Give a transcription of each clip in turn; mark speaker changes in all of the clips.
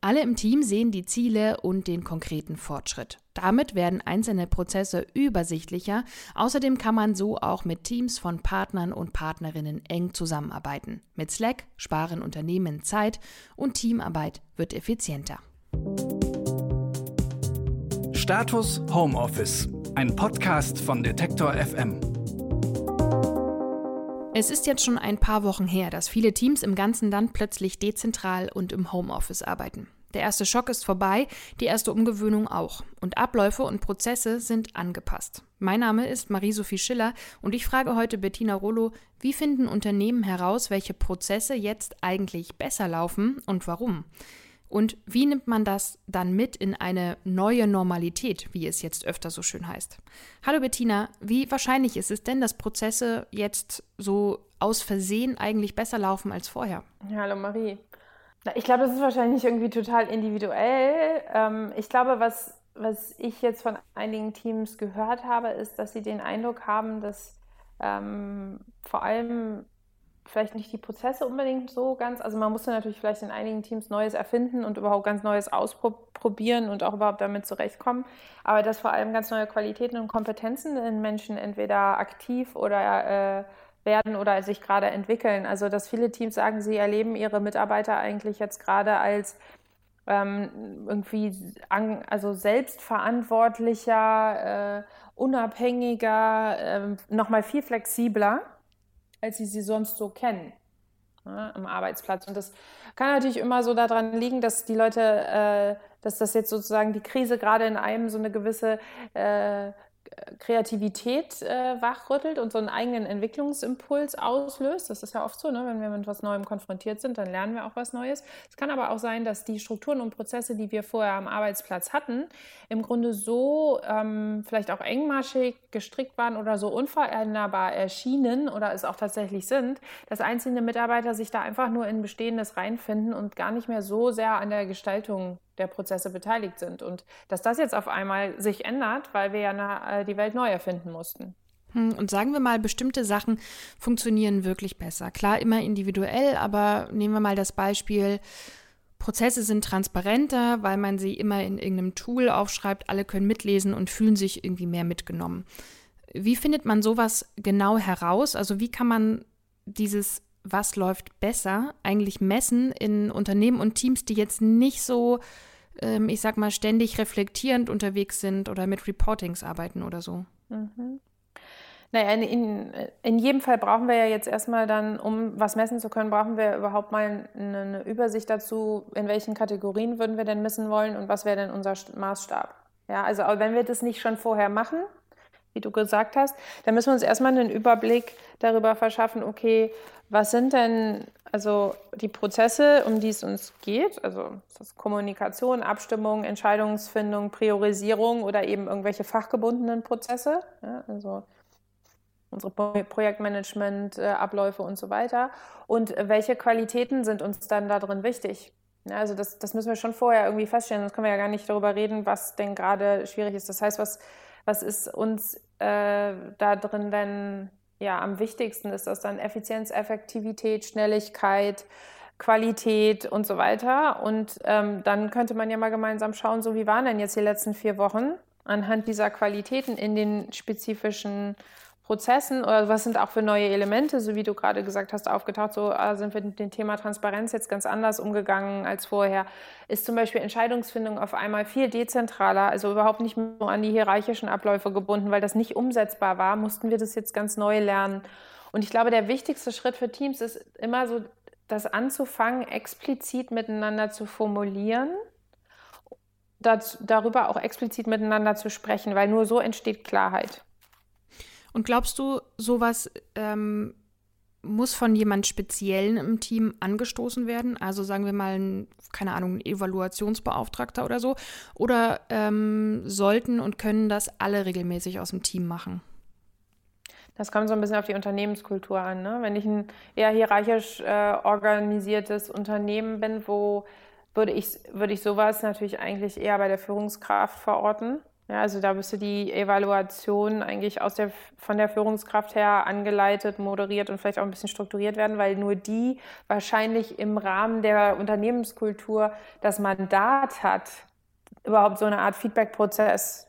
Speaker 1: Alle im Team sehen die Ziele und den konkreten Fortschritt. Damit werden einzelne Prozesse übersichtlicher. Außerdem kann man so auch mit Teams von Partnern und Partnerinnen eng zusammenarbeiten. Mit Slack sparen Unternehmen Zeit und Teamarbeit wird effizienter.
Speaker 2: Status Homeoffice, ein Podcast von Detektor FM.
Speaker 1: Es ist jetzt schon ein paar Wochen her, dass viele Teams im ganzen Land plötzlich dezentral und im Homeoffice arbeiten. Der erste Schock ist vorbei, die erste Umgewöhnung auch. Und Abläufe und Prozesse sind angepasst. Mein Name ist Marie-Sophie Schiller und ich frage heute Bettina Rollo, wie finden Unternehmen heraus, welche Prozesse jetzt eigentlich besser laufen und warum? Und wie nimmt man das dann mit in eine neue Normalität, wie es jetzt öfter so schön heißt? Hallo Bettina, wie wahrscheinlich ist es denn, dass Prozesse jetzt so aus Versehen eigentlich besser laufen als vorher?
Speaker 3: Hallo Marie. Ich glaube, das ist wahrscheinlich irgendwie total individuell. Ähm, ich glaube, was, was ich jetzt von einigen Teams gehört habe, ist, dass sie den Eindruck haben, dass ähm, vor allem vielleicht nicht die Prozesse unbedingt so ganz. Also man musste natürlich vielleicht in einigen Teams Neues erfinden und überhaupt ganz Neues ausprobieren und auch überhaupt damit zurechtkommen. Aber dass vor allem ganz neue Qualitäten und Kompetenzen in Menschen entweder aktiv oder äh, werden oder sich gerade entwickeln. Also dass viele Teams sagen, sie erleben ihre Mitarbeiter eigentlich jetzt gerade als ähm, irgendwie an, also selbstverantwortlicher, äh, unabhängiger, äh, nochmal viel flexibler als sie sie sonst so kennen ne, am Arbeitsplatz. Und das kann natürlich immer so daran liegen, dass die Leute, äh, dass das jetzt sozusagen die Krise gerade in einem so eine gewisse äh, Kreativität äh, wachrüttelt und so einen eigenen Entwicklungsimpuls auslöst. Das ist ja oft so, ne? wenn wir mit etwas Neuem konfrontiert sind, dann lernen wir auch was Neues. Es kann aber auch sein, dass die Strukturen und Prozesse, die wir vorher am Arbeitsplatz hatten, im Grunde so ähm, vielleicht auch engmaschig gestrickt waren oder so unveränderbar erschienen oder es auch tatsächlich sind, dass einzelne Mitarbeiter sich da einfach nur in Bestehendes reinfinden und gar nicht mehr so sehr an der Gestaltung der Prozesse beteiligt sind. Und dass das jetzt auf einmal sich ändert, weil wir ja äh, die Welt neu erfinden mussten.
Speaker 1: Hm, und sagen wir mal, bestimmte Sachen funktionieren wirklich besser. Klar, immer individuell, aber nehmen wir mal das Beispiel, Prozesse sind transparenter, weil man sie immer in irgendeinem Tool aufschreibt, alle können mitlesen und fühlen sich irgendwie mehr mitgenommen. Wie findet man sowas genau heraus? Also wie kann man dieses was läuft besser, eigentlich messen in Unternehmen und Teams, die jetzt nicht so, ähm, ich sag mal, ständig reflektierend unterwegs sind oder mit Reportings arbeiten oder so? Mhm.
Speaker 3: Naja, in, in, in, jedem Fall brauchen wir ja jetzt erstmal dann, um was messen zu können, brauchen wir überhaupt mal eine, eine Übersicht dazu, in welchen Kategorien würden wir denn messen wollen und was wäre denn unser Maßstab. Ja, also wenn wir das nicht schon vorher machen, wie du gesagt hast, dann müssen wir uns erstmal einen Überblick darüber verschaffen, okay, was sind denn also die Prozesse, um die es uns geht? Also das Kommunikation, Abstimmung, Entscheidungsfindung, Priorisierung oder eben irgendwelche fachgebundenen Prozesse, ja, also unsere Projektmanagement, äh, und so weiter. Und welche Qualitäten sind uns dann da drin wichtig? Also das, das müssen wir schon vorher irgendwie feststellen, sonst können wir ja gar nicht darüber reden, was denn gerade schwierig ist. Das heißt, was, was ist uns äh, da drin denn ja am wichtigsten? Ist das dann Effizienz, Effektivität, Schnelligkeit, Qualität und so weiter? Und ähm, dann könnte man ja mal gemeinsam schauen, so wie waren denn jetzt die letzten vier Wochen anhand dieser Qualitäten in den spezifischen Prozessen oder was sind auch für neue Elemente, so wie du gerade gesagt hast, aufgetaucht? So äh, sind wir mit dem Thema Transparenz jetzt ganz anders umgegangen als vorher. Ist zum Beispiel Entscheidungsfindung auf einmal viel dezentraler, also überhaupt nicht so an die hierarchischen Abläufe gebunden, weil das nicht umsetzbar war, mussten wir das jetzt ganz neu lernen. Und ich glaube, der wichtigste Schritt für Teams ist immer so, das anzufangen, explizit miteinander zu formulieren darüber auch explizit miteinander zu sprechen, weil nur so entsteht Klarheit.
Speaker 1: Und glaubst du, sowas ähm, muss von jemand Speziellen im Team angestoßen werden? Also sagen wir mal, ein, keine Ahnung, ein Evaluationsbeauftragter oder so. Oder ähm, sollten und können das alle regelmäßig aus dem Team machen?
Speaker 3: Das kommt so ein bisschen auf die Unternehmenskultur an. Ne? Wenn ich ein eher hierarchisch äh, organisiertes Unternehmen bin, wo würde ich, würde ich sowas natürlich eigentlich eher bei der Führungskraft verorten. Ja, also da müsste die Evaluation eigentlich aus der, von der Führungskraft her angeleitet, moderiert und vielleicht auch ein bisschen strukturiert werden, weil nur die wahrscheinlich im Rahmen der Unternehmenskultur das Mandat hat, überhaupt so eine Art Feedback-Prozess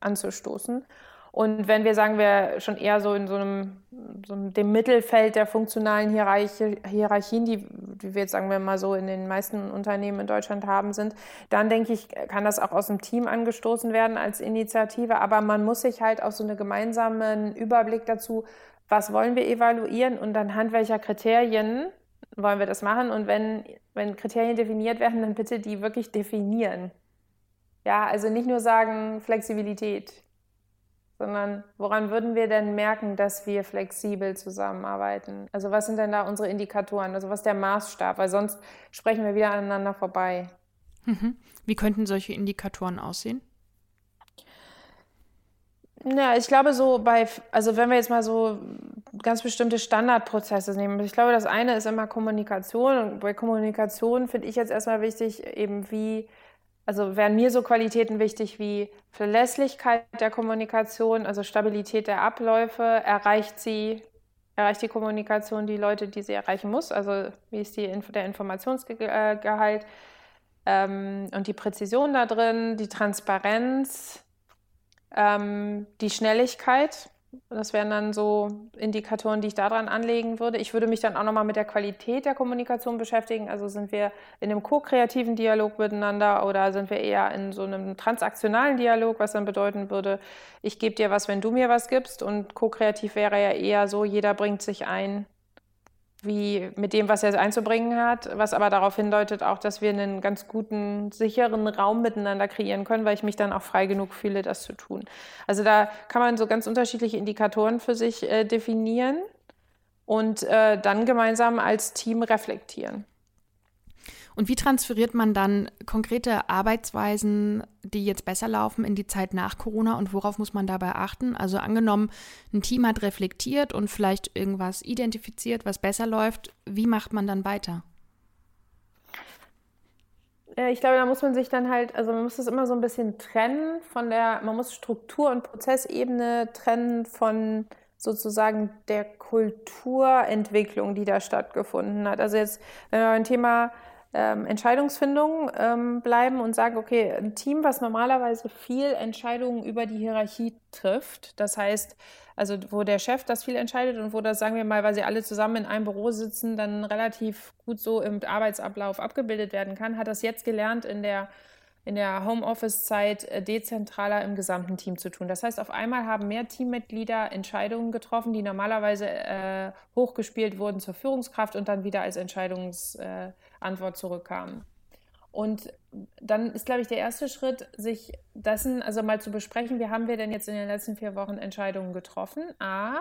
Speaker 3: anzustoßen. Und wenn wir sagen, wir schon eher so in so einem, so dem Mittelfeld der funktionalen Hierarchie, Hierarchien, die, die wir jetzt sagen wir mal so in den meisten Unternehmen in Deutschland haben, sind, dann denke ich, kann das auch aus dem Team angestoßen werden als Initiative. Aber man muss sich halt auch so einen gemeinsamen Überblick dazu, was wollen wir evaluieren und anhand welcher Kriterien wollen wir das machen. Und wenn, wenn Kriterien definiert werden, dann bitte die wirklich definieren. Ja, also nicht nur sagen Flexibilität sondern woran würden wir denn merken, dass wir flexibel zusammenarbeiten? Also was sind denn da unsere Indikatoren? Also was ist der Maßstab? Weil sonst sprechen wir wieder aneinander vorbei.
Speaker 1: Mhm. Wie könnten solche Indikatoren aussehen?
Speaker 3: Ja, ich glaube so bei, also wenn wir jetzt mal so ganz bestimmte Standardprozesse nehmen, ich glaube, das eine ist immer Kommunikation und bei Kommunikation finde ich jetzt erstmal wichtig, eben wie also wären mir so Qualitäten wichtig wie Verlässlichkeit der Kommunikation, also Stabilität der Abläufe. Erreicht sie, erreicht die Kommunikation die Leute, die sie erreichen muss? Also wie ist die, der Informationsgehalt ähm, und die Präzision da drin, die Transparenz, ähm, die Schnelligkeit das wären dann so Indikatoren, die ich daran anlegen würde. Ich würde mich dann auch nochmal mit der Qualität der Kommunikation beschäftigen. Also sind wir in einem ko-kreativen Dialog miteinander oder sind wir eher in so einem transaktionalen Dialog, was dann bedeuten würde, ich gebe dir was, wenn du mir was gibst. Und ko-kreativ wäre ja eher so, jeder bringt sich ein wie mit dem, was er einzubringen hat, was aber darauf hindeutet auch, dass wir einen ganz guten, sicheren Raum miteinander kreieren können, weil ich mich dann auch frei genug fühle, das zu tun. Also da kann man so ganz unterschiedliche Indikatoren für sich äh, definieren und äh, dann gemeinsam als Team reflektieren.
Speaker 1: Und wie transferiert man dann konkrete Arbeitsweisen, die jetzt besser laufen, in die Zeit nach Corona und worauf muss man dabei achten? Also angenommen, ein Team hat reflektiert und vielleicht irgendwas identifiziert, was besser läuft, wie macht man dann weiter?
Speaker 3: Ich glaube, da muss man sich dann halt, also man muss das immer so ein bisschen trennen von der, man muss Struktur- und Prozessebene trennen von sozusagen der Kulturentwicklung, die da stattgefunden hat. Also jetzt, wenn wir ein Thema ähm, Entscheidungsfindung ähm, bleiben und sagen, okay, ein Team, was normalerweise viel Entscheidungen über die Hierarchie trifft, das heißt, also wo der Chef das viel entscheidet und wo das, sagen wir mal, weil sie alle zusammen in einem Büro sitzen, dann relativ gut so im Arbeitsablauf abgebildet werden kann, hat das jetzt gelernt in der in der Homeoffice-Zeit äh, dezentraler im gesamten Team zu tun. Das heißt, auf einmal haben mehr Teammitglieder Entscheidungen getroffen, die normalerweise äh, hochgespielt wurden zur Führungskraft und dann wieder als Entscheidungsantwort äh, zurückkamen. Und dann ist, glaube ich, der erste Schritt, sich dessen also mal zu besprechen, wie haben wir denn jetzt in den letzten vier Wochen Entscheidungen getroffen? A,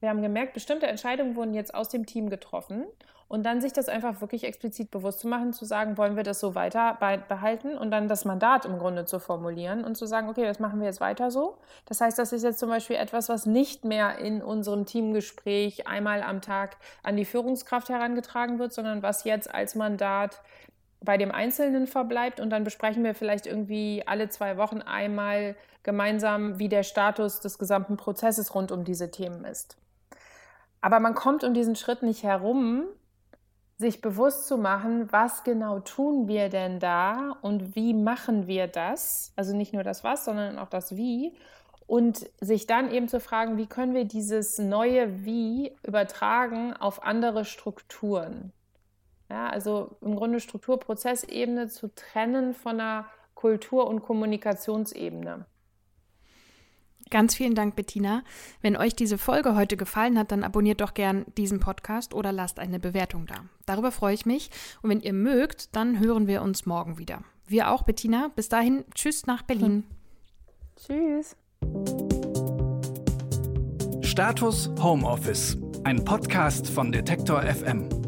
Speaker 3: wir haben gemerkt, bestimmte Entscheidungen wurden jetzt aus dem Team getroffen und dann sich das einfach wirklich explizit bewusst zu machen, zu sagen, wollen wir das so weiter behalten und dann das Mandat im Grunde zu formulieren und zu sagen, okay, das machen wir jetzt weiter so. Das heißt, das ist jetzt zum Beispiel etwas, was nicht mehr in unserem Teamgespräch einmal am Tag an die Führungskraft herangetragen wird, sondern was jetzt als Mandat bei dem Einzelnen verbleibt und dann besprechen wir vielleicht irgendwie alle zwei Wochen einmal gemeinsam, wie der Status des gesamten Prozesses rund um diese Themen ist. Aber man kommt um diesen Schritt nicht herum, sich bewusst zu machen, was genau tun wir denn da und wie machen wir das? Also nicht nur das Was, sondern auch das Wie. Und sich dann eben zu fragen, wie können wir dieses neue Wie übertragen auf andere Strukturen? Ja, also im Grunde Strukturprozessebene zu trennen von einer Kultur- und Kommunikationsebene.
Speaker 1: Ganz vielen Dank, Bettina. Wenn euch diese Folge heute gefallen hat, dann abonniert doch gern diesen Podcast oder lasst eine Bewertung da. Darüber freue ich mich. Und wenn ihr mögt, dann hören wir uns morgen wieder. Wir auch, Bettina. Bis dahin, tschüss nach Berlin.
Speaker 3: Tschüss.
Speaker 2: Status Homeoffice ein Podcast von Detektor FM.